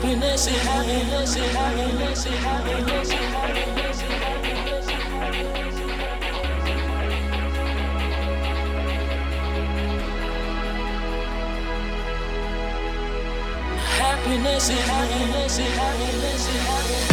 happiness is happiness is happiness is happiness is happiness is happiness is happiness happiness is happiness is happiness is happiness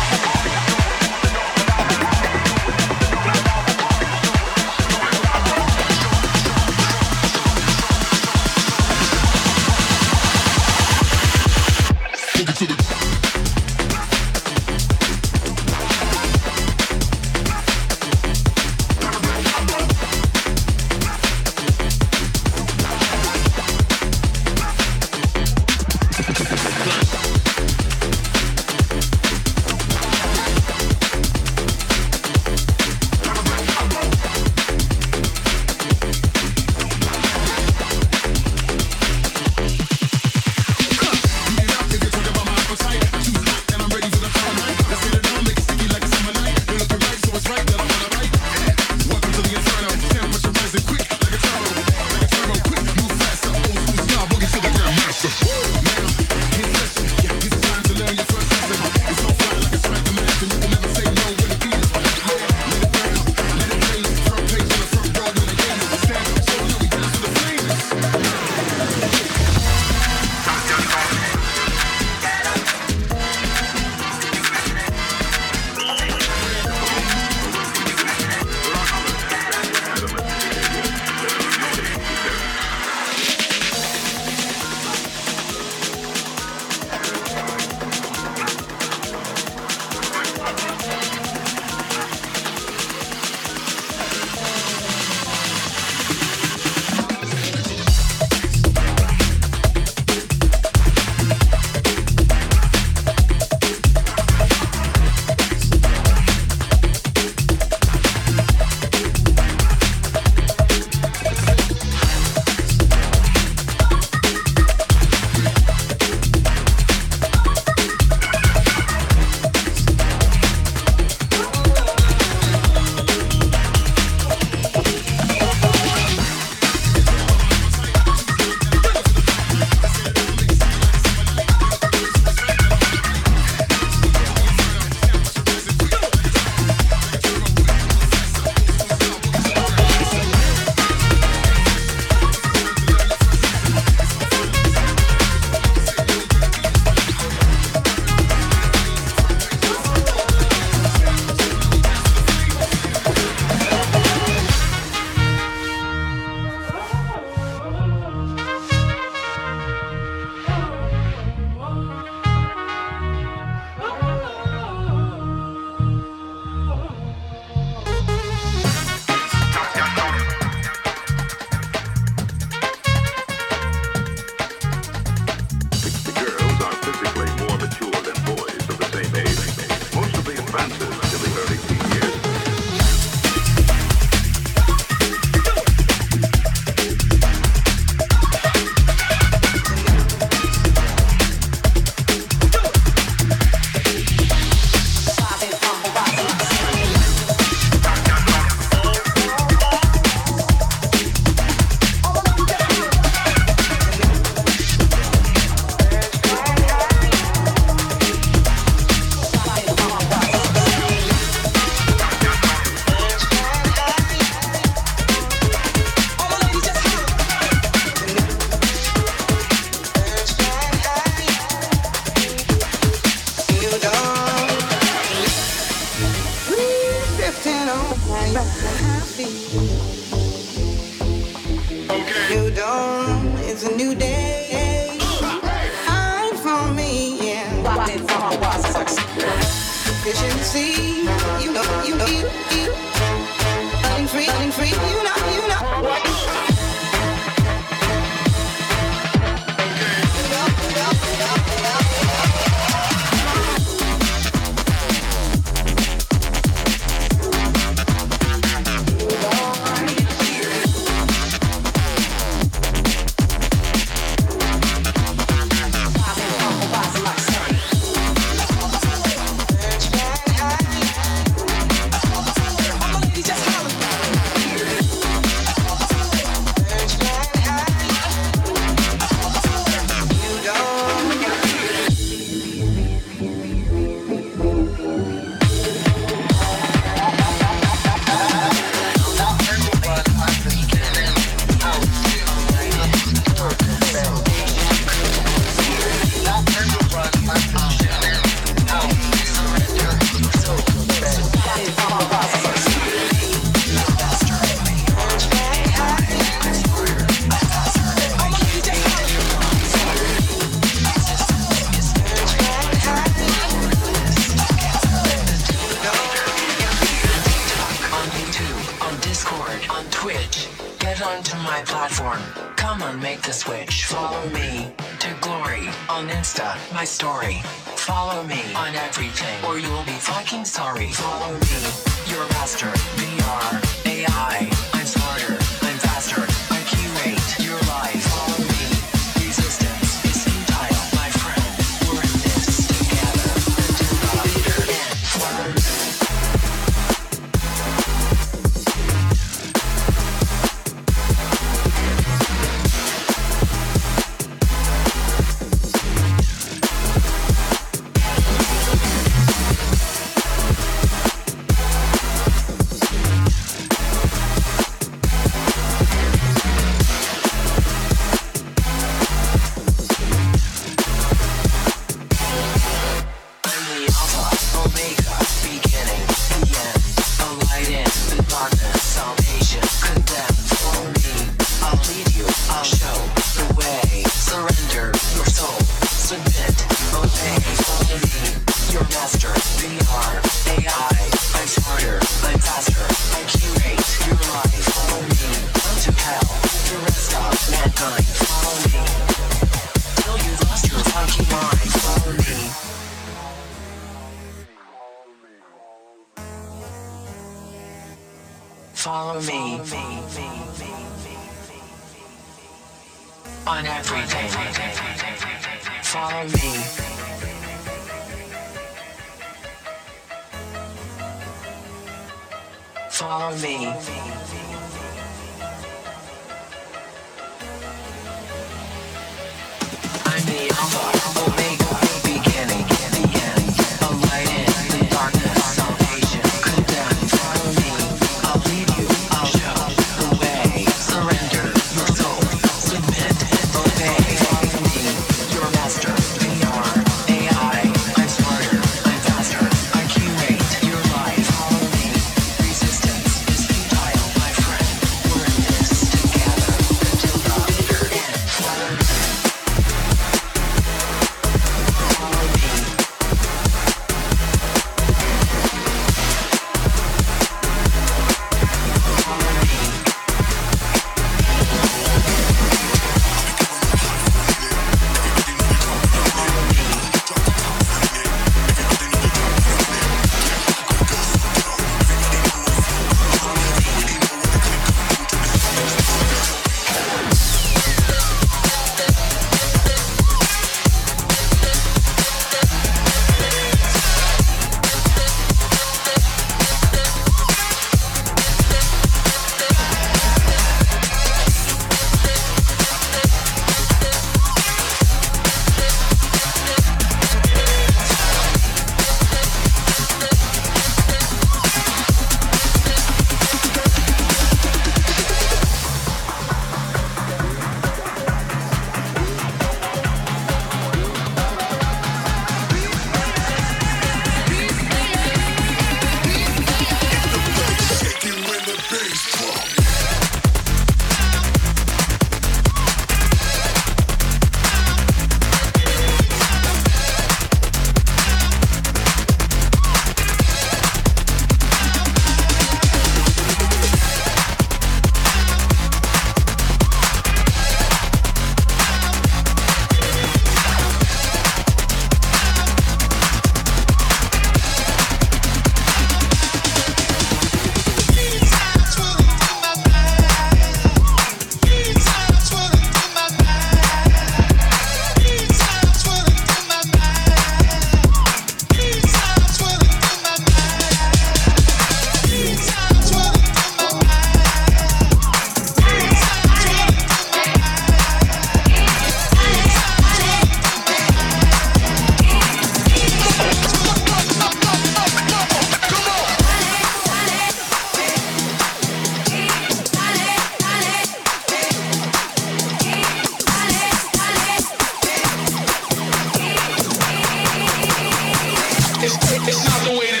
it's, it's not the way to